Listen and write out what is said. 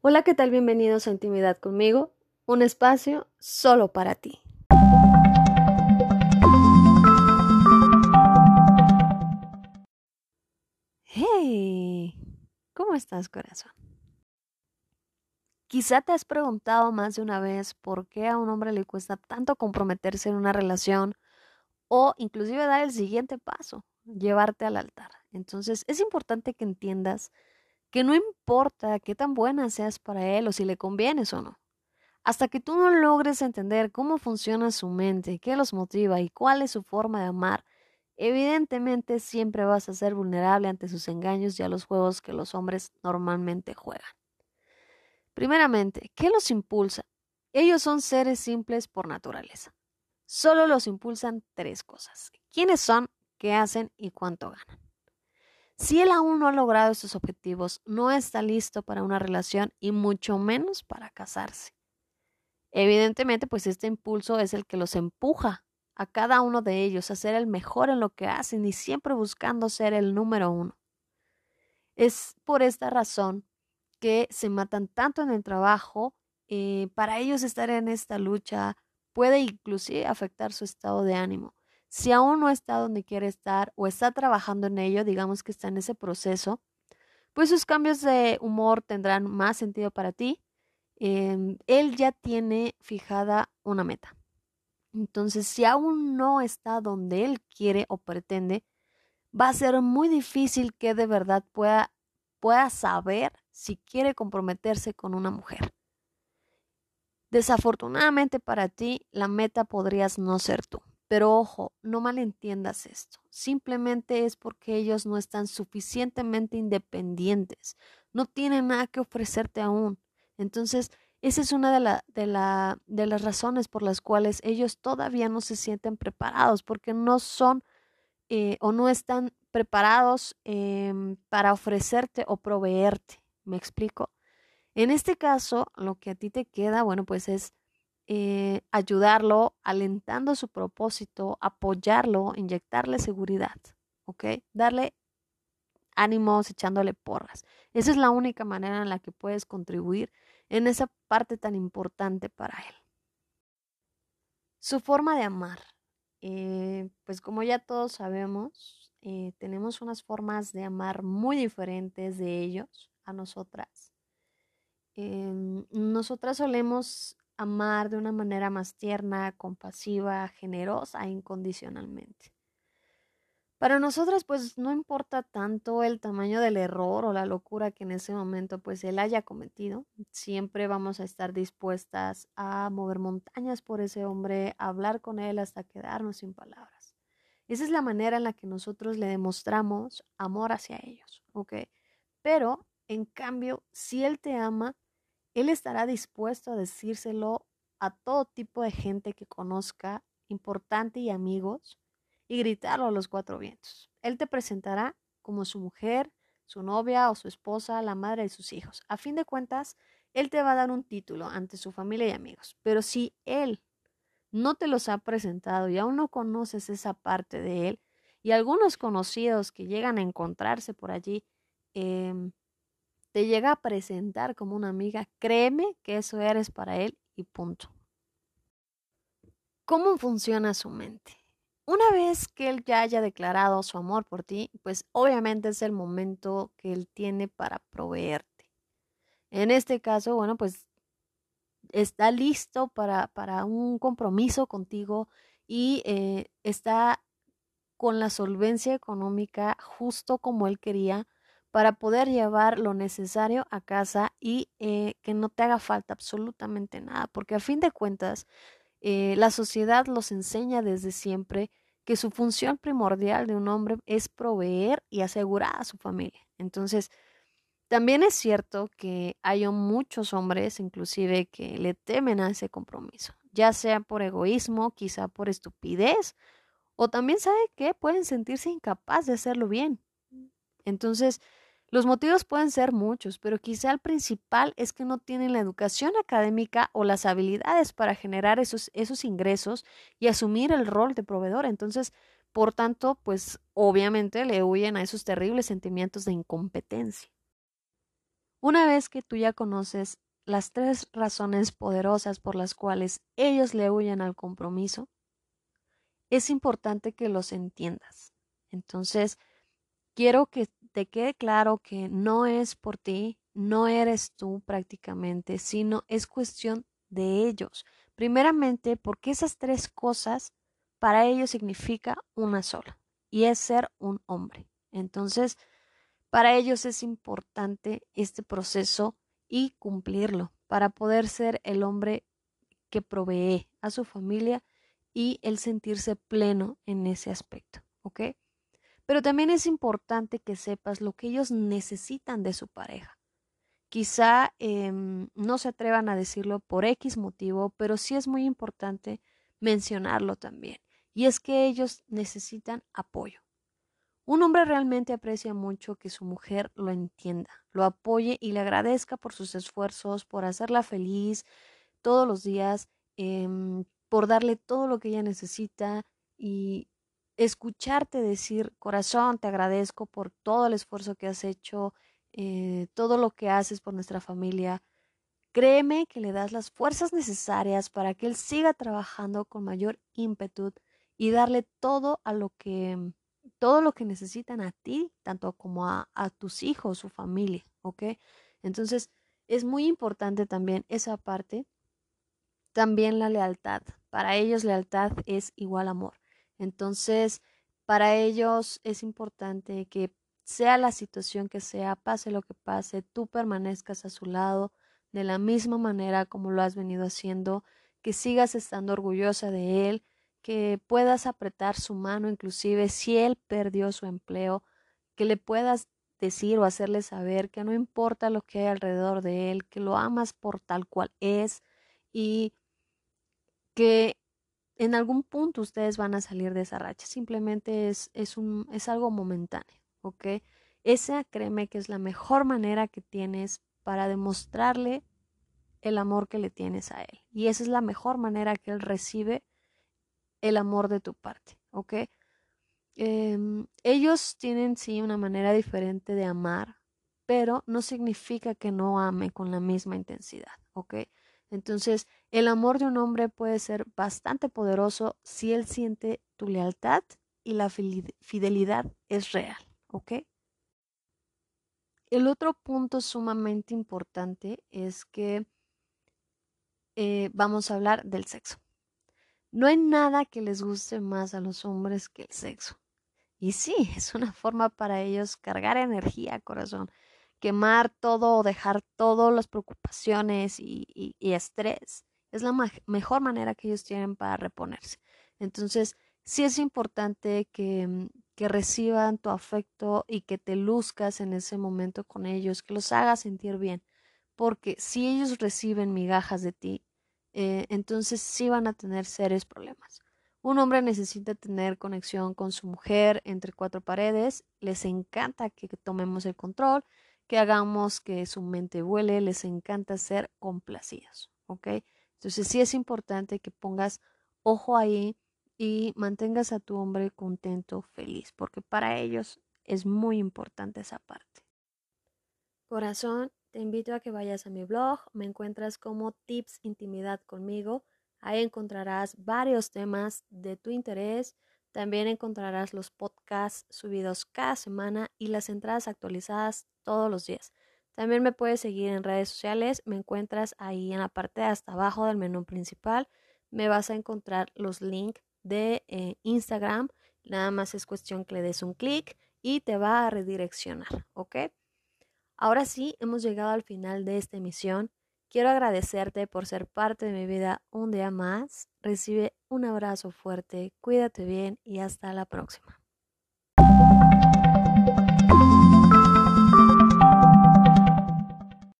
Hola, ¿qué tal? Bienvenidos a Intimidad conmigo, un espacio solo para ti. Hey, ¿cómo estás, corazón? Quizá te has preguntado más de una vez por qué a un hombre le cuesta tanto comprometerse en una relación o inclusive dar el siguiente paso, llevarte al altar. Entonces, es importante que entiendas que no importa qué tan buena seas para él o si le convienes o no. Hasta que tú no logres entender cómo funciona su mente, qué los motiva y cuál es su forma de amar, evidentemente siempre vas a ser vulnerable ante sus engaños y a los juegos que los hombres normalmente juegan. Primeramente, ¿qué los impulsa? Ellos son seres simples por naturaleza. Solo los impulsan tres cosas. ¿Quiénes son? ¿Qué hacen? ¿Y cuánto ganan? Si él aún no ha logrado estos objetivos, no está listo para una relación y mucho menos para casarse. Evidentemente, pues este impulso es el que los empuja a cada uno de ellos a ser el mejor en lo que hacen y siempre buscando ser el número uno. Es por esta razón que se matan tanto en el trabajo. Eh, para ellos estar en esta lucha puede inclusive afectar su estado de ánimo. Si aún no está donde quiere estar o está trabajando en ello, digamos que está en ese proceso, pues sus cambios de humor tendrán más sentido para ti. Em, él ya tiene fijada una meta. Entonces, si aún no está donde él quiere o pretende, va a ser muy difícil que de verdad pueda, pueda saber si quiere comprometerse con una mujer. Desafortunadamente para ti, la meta podrías no ser tú. Pero ojo, no malentiendas esto. Simplemente es porque ellos no están suficientemente independientes. No tienen nada que ofrecerte aún. Entonces, esa es una de, de, de las razones por las cuales ellos todavía no se sienten preparados, porque no son eh, o no están preparados em, para ofrecerte o proveerte. ¿Me explico? En este caso, lo que a ti te queda, bueno, pues es eh, ayudarlo, alentando su propósito, apoyarlo, inyectarle seguridad, ¿ok? Darle ánimos, echándole porras. Esa es la única manera en la que puedes contribuir en esa parte tan importante para él. Su forma de amar. Eh, pues como ya todos sabemos, eh, tenemos unas formas de amar muy diferentes de ellos a nosotras. Em, nosotras solemos amar de una manera más tierna, compasiva, generosa e incondicionalmente. Para nosotras, pues no importa tanto el tamaño del error o la locura que en ese momento pues él haya cometido, siempre vamos a estar dispuestas a mover montañas por ese hombre, a hablar con él hasta quedarnos sin palabras. Esa es la manera en la que nosotros le demostramos amor hacia ellos, ¿ok? Pero, en cambio, si él te ama, él estará dispuesto a decírselo a todo tipo de gente que conozca, importante y amigos, y gritarlo a los cuatro vientos. Él te presentará como su mujer, su novia o su esposa, la madre de sus hijos. A fin de cuentas, él te va a dar un título ante su familia y amigos. Pero si él no te los ha presentado y aún no conoces esa parte de él, y algunos conocidos que llegan a encontrarse por allí, eh, te llega a presentar como una amiga, créeme que eso eres para él y punto. ¿Cómo funciona su mente? Una vez que él ya haya declarado su amor por ti, pues obviamente es el momento que él tiene para proveerte. En este caso, bueno, pues está listo para, para un compromiso contigo y eh, está con la solvencia económica justo como él quería para poder llevar lo necesario a casa y eh, que no te haga falta absolutamente nada, porque a fin de cuentas eh, la sociedad los enseña desde siempre que su función primordial de un hombre es proveer y asegurar a su familia. Entonces, también es cierto que hay muchos hombres, inclusive, que le temen a ese compromiso, ya sea por egoísmo, quizá por estupidez, o también sabe que pueden sentirse incapaz de hacerlo bien. Entonces, los motivos pueden ser muchos, pero quizá el principal es que no tienen la educación académica o las habilidades para generar esos, esos ingresos y asumir el rol de proveedor. Entonces, por tanto, pues obviamente le huyen a esos terribles sentimientos de incompetencia. Una vez que tú ya conoces las tres razones poderosas por las cuales ellos le huyen al compromiso, es importante que los entiendas. Entonces, quiero que te quede claro que no es por ti, no eres tú prácticamente, sino es cuestión de ellos. Primeramente, porque esas tres cosas para ellos significa una sola, y es ser un hombre. Entonces, para ellos es importante este proceso y cumplirlo para poder ser el hombre que provee a su familia y el sentirse pleno en ese aspecto, ¿ok? Pero también es importante que sepas lo que ellos necesitan de su pareja. Quizá em, no se atrevan a decirlo por X motivo, pero sí es muy importante mencionarlo también. Y es que ellos necesitan apoyo. Un hombre realmente aprecia mucho que su mujer lo entienda, lo apoye y le agradezca por sus esfuerzos, por hacerla feliz todos los días, em, por darle todo lo que ella necesita y escucharte decir, corazón, te agradezco por todo el esfuerzo que has hecho, eh, todo lo que haces por nuestra familia. Créeme que le das las fuerzas necesarias para que él siga trabajando con mayor ímpetu y darle todo a lo que todo lo que necesitan a ti, tanto como a, a tus hijos, su familia, ¿ok? Entonces, es muy importante también esa parte, también la lealtad. Para ellos lealtad es igual amor. Entonces, para ellos es importante que sea la situación que sea, pase lo que pase, tú permanezcas a su lado de la misma manera como lo has venido haciendo, que sigas estando orgullosa de él, que puedas apretar su mano, inclusive si él perdió su empleo, que le puedas decir o hacerle saber que no importa lo que hay alrededor de él, que lo amas por tal cual es y que en algún punto ustedes van a salir de esa racha. Simplemente es, es, un, es algo momentáneo, ¿ok? Esa créeme que es la mejor manera que tienes para demostrarle el amor que le tienes a él. Y esa es la mejor manera que él recibe el amor de tu parte, ¿ok? Em, ellos tienen sí una manera diferente de amar, pero no significa que no ame con la misma intensidad, ¿ok? Entonces, el amor de un hombre puede ser bastante poderoso si él siente tu lealtad y la fidelidad es real, ¿ok? El otro punto sumamente importante es que eh, vamos a hablar del sexo. No hay nada que les guste más a los hombres que el sexo. Y sí, es una forma para ellos cargar energía, corazón, quemar todo, dejar todas las preocupaciones y, estrés. Es la mejor manera que ellos tienen para reponerse. Entonces, sí es importante que, mm, que reciban tu afecto y que te luzcas en ese momento con ellos, que los hagas sentir bien. Porque si ellos reciben migajas de ti, eh, entonces sí van a tener serios problemas. Un hombre necesita tener conexión con su mujer entre cuatro paredes, les encanta que tomemos el control, que hagamos que su mente vuele, les encanta ser complacidos, ¿ok? Entonces sí es importante que pongas ojo ahí y mantengas a tu hombre contento, feliz, porque para ellos es muy importante esa parte. Corazón, te invito a que vayas a mi blog, me encuentras como Tips Intimidad conmigo. Ahí encontrarás varios temas de tu interés. También encontrarás los podcasts subidos cada semana y las entradas actualizadas todos los días. También me puedes seguir en redes sociales, me encuentras ahí en la parte de hasta abajo del menú principal. Me vas a encontrar los links de eh, Instagram. Nada más es cuestión que le des un clic y te va a redireccionar, ¿ok? Ahora sí, hemos llegado al final de esta emisión. Quiero agradecerte por ser parte de mi vida un día más. Recibe un abrazo fuerte, cuídate bien y hasta la próxima.